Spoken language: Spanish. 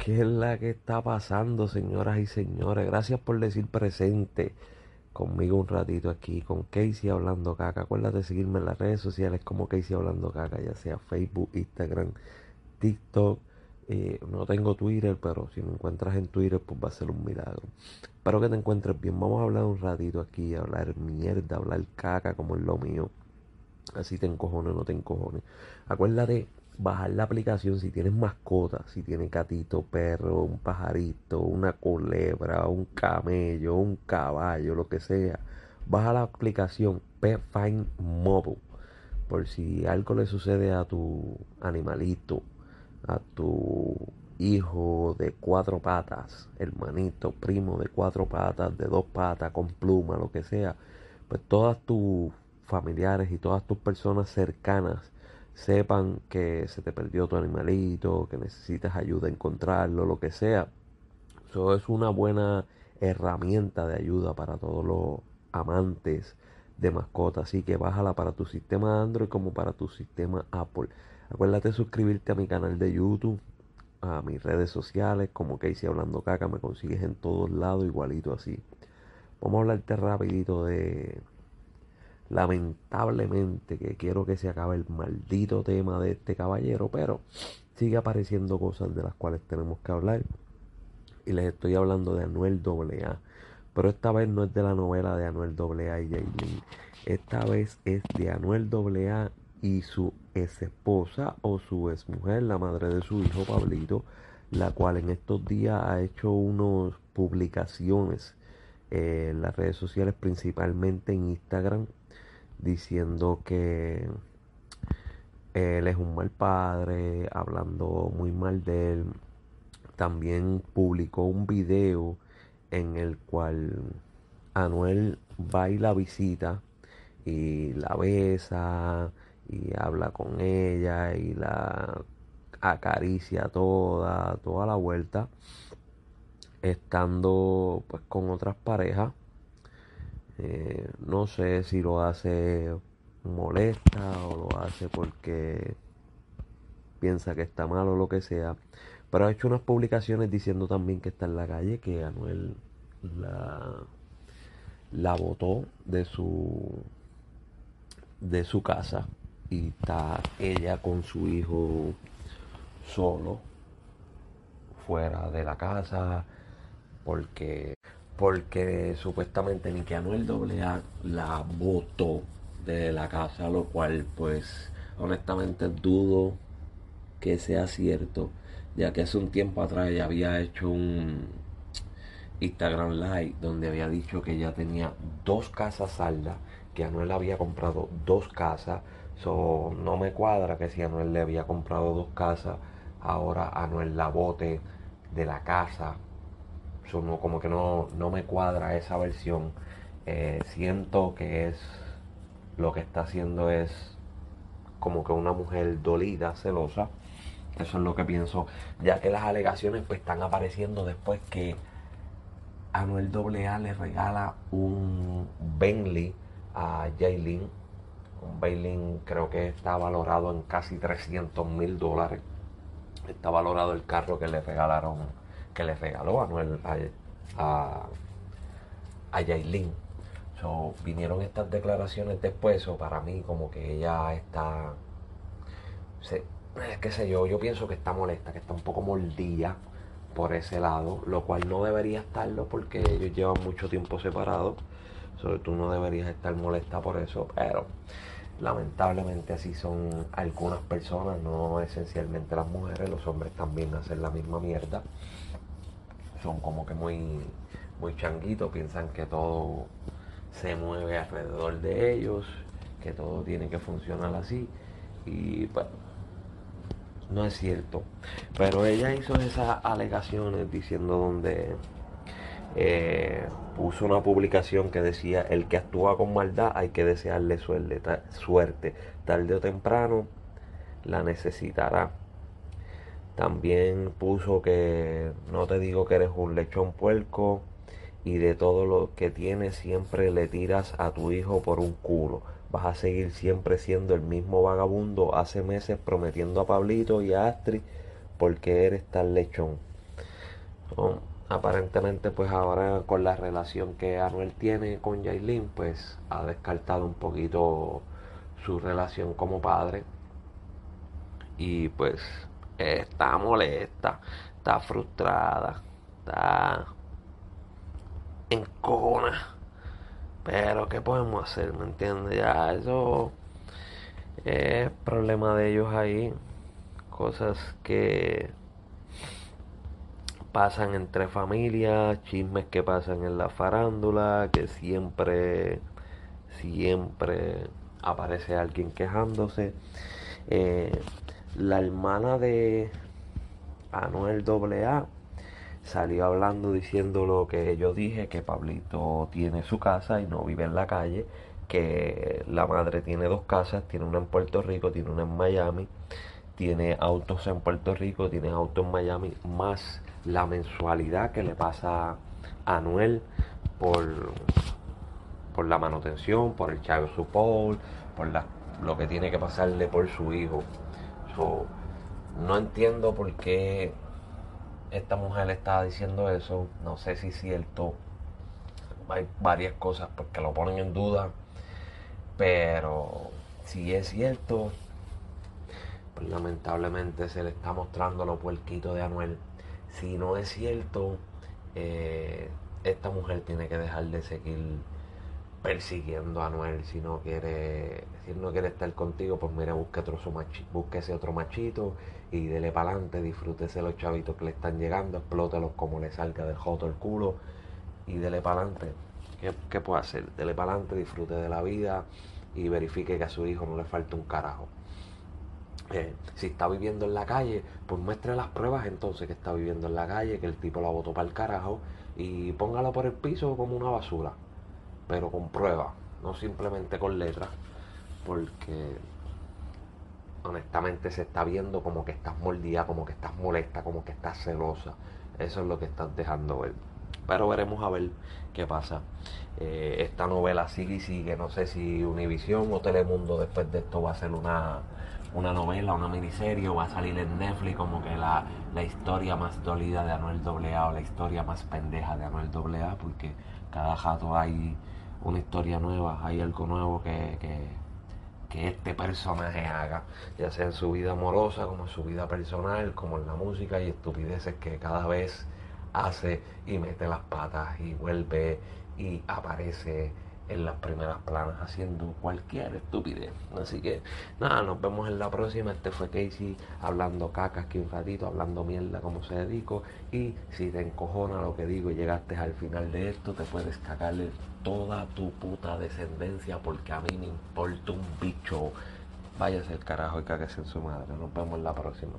¿Qué es la que está pasando, señoras y señores? Gracias por decir presente conmigo un ratito aquí con Casey Hablando Caca. Acuérdate de seguirme en las redes sociales como Casey Hablando Caca, ya sea Facebook, Instagram, TikTok. Eh, no tengo Twitter, pero si me encuentras en Twitter, pues va a ser un milagro. Espero que te encuentres bien. Vamos a hablar un ratito aquí, hablar mierda, hablar caca como es lo mío. Así te encojones o no te encojones. Acuérdate bajar la aplicación si tienes mascota, si tienes gatito, perro, un pajarito, una culebra, un camello, un caballo, lo que sea. Baja la aplicación Pet Find Mobile por si algo le sucede a tu animalito, a tu hijo de cuatro patas, hermanito, primo de cuatro patas, de dos patas, con pluma, lo que sea, pues todas tus familiares y todas tus personas cercanas sepan que se te perdió tu animalito, que necesitas ayuda a encontrarlo, lo que sea. Eso es una buena herramienta de ayuda para todos los amantes de mascotas. Así que bájala para tu sistema Android como para tu sistema Apple. Acuérdate de suscribirte a mi canal de YouTube, a mis redes sociales, como Casey Hablando Caca, me consigues en todos lados igualito así. Vamos a hablarte rapidito de lamentablemente que quiero que se acabe el maldito tema de este caballero, pero sigue apareciendo cosas de las cuales tenemos que hablar. Y les estoy hablando de Anuel AA. Pero esta vez no es de la novela de Anuel AA y Jaylin. Esta vez es de Anuel AA y su ex esposa o su ex mujer, la madre de su hijo Pablito, la cual en estos días ha hecho unas publicaciones en las redes sociales, principalmente en Instagram, diciendo que él es un mal padre, hablando muy mal de él. También publicó un video en el cual Anuel va y la visita y la besa y habla con ella y la acaricia toda, toda la vuelta, estando pues con otras parejas eh, no sé si lo hace molesta o lo hace porque piensa que está mal o lo que sea. Pero ha hecho unas publicaciones diciendo también que está en la calle, que Anuel la, la botó de su, de su casa y está ella con su hijo solo fuera de la casa porque porque supuestamente ni que Anuel AA la votó de la casa, lo cual pues honestamente dudo que sea cierto, ya que hace un tiempo atrás ya había hecho un Instagram Live donde había dicho que ya tenía dos casas saldas, que Anuel había comprado dos casas, so, no me cuadra que si Anuel le había comprado dos casas, ahora Anuel la bote de la casa como que no, no, me cuadra esa versión. Eh, siento que es lo que está haciendo es como que una mujer dolida, celosa. Eso es lo que pienso, ya que las alegaciones pues están apareciendo después que Anuel AA le regala un Bentley a Jaylin. Un Bentley creo que está valorado en casi 300 mil dólares. Está valorado el carro que le regalaron que le regaló a, a, a Yailin. So, vinieron estas declaraciones después, o para mí como que ella está, se, qué sé yo, yo pienso que está molesta, que está un poco mordida por ese lado, lo cual no debería estarlo porque ellos llevan mucho tiempo separados, sobre tú no deberías estar molesta por eso, pero lamentablemente así son algunas personas, no esencialmente las mujeres, los hombres también hacen la misma mierda son como que muy, muy changuitos, piensan que todo se mueve alrededor de ellos, que todo tiene que funcionar así. Y bueno, no es cierto. Pero ella hizo esas alegaciones diciendo donde eh, puso una publicación que decía, el que actúa con maldad hay que desearle suerte, suerte. tarde o temprano la necesitará. También puso que no te digo que eres un lechón puerco y de todo lo que tienes siempre le tiras a tu hijo por un culo. Vas a seguir siempre siendo el mismo vagabundo hace meses prometiendo a Pablito y a Astrid porque eres tan lechón. aparentemente pues ahora con la relación que Anuel tiene con Jailin pues ha descartado un poquito su relación como padre y pues está molesta, está frustrada, está en cona. Pero ¿qué podemos hacer? ¿Me entiendes? Ya eso es problema de ellos ahí. Cosas que pasan entre familias, chismes que pasan en la farándula, que siempre, siempre aparece alguien quejándose. Eh, la hermana de Anuel AA salió hablando diciendo lo que yo dije, que Pablito tiene su casa y no vive en la calle, que la madre tiene dos casas, tiene una en Puerto Rico, tiene una en Miami, tiene autos en Puerto Rico, tiene autos en Miami, más la mensualidad que le pasa a Anuel por, por la manutención, por el child support, por la, lo que tiene que pasarle por su hijo. No entiendo por qué esta mujer está diciendo eso. No sé si es cierto. Hay varias cosas porque lo ponen en duda. Pero si es cierto, pues lamentablemente se le está mostrando lo puerquito de Anuel si no es cierto, eh, esta mujer tiene que dejar de seguir persiguiendo a Anuel si no quiere si no quiere estar contigo pues mire busque otro búsquese otro machito y dele para adelante disfrútese los chavitos que le están llegando explótelos como le salga del joto el culo y dele para adelante ¿Qué, ¿qué, puede hacer? dele para adelante disfrute de la vida y verifique que a su hijo no le falta un carajo. Eh, si está viviendo en la calle, pues muestre las pruebas entonces que está viviendo en la calle, que el tipo la botó para el carajo y póngala por el piso como una basura, pero con pruebas, no simplemente con letras, porque honestamente se está viendo como que estás mordida, como que estás molesta, como que estás celosa. Eso es lo que estás dejando ver. Pero veremos a ver qué pasa. Eh, esta novela sigue y sigue. No sé si Univision o Telemundo después de esto va a ser una una novela, una miniserie o va a salir en Netflix como que la, historia más dolida de Anuel AA o la historia más pendeja de Anuel AA porque cada jato hay una historia nueva, hay algo nuevo que, que este personaje haga, ya sea en su vida amorosa, como en su vida personal, como en la música y estupideces que cada vez hace y mete las patas y vuelve y aparece en las primeras planas haciendo cualquier estupidez. Así que nada, nos vemos en la próxima. Este fue Casey hablando cacas que un ratito, hablando mierda como se dedico. Y si te encojona lo que digo y llegaste al final de esto, te puedes cagarle toda tu puta descendencia porque a mí me importa un bicho. Váyase el carajo y cáguese en su madre. Nos vemos en la próxima.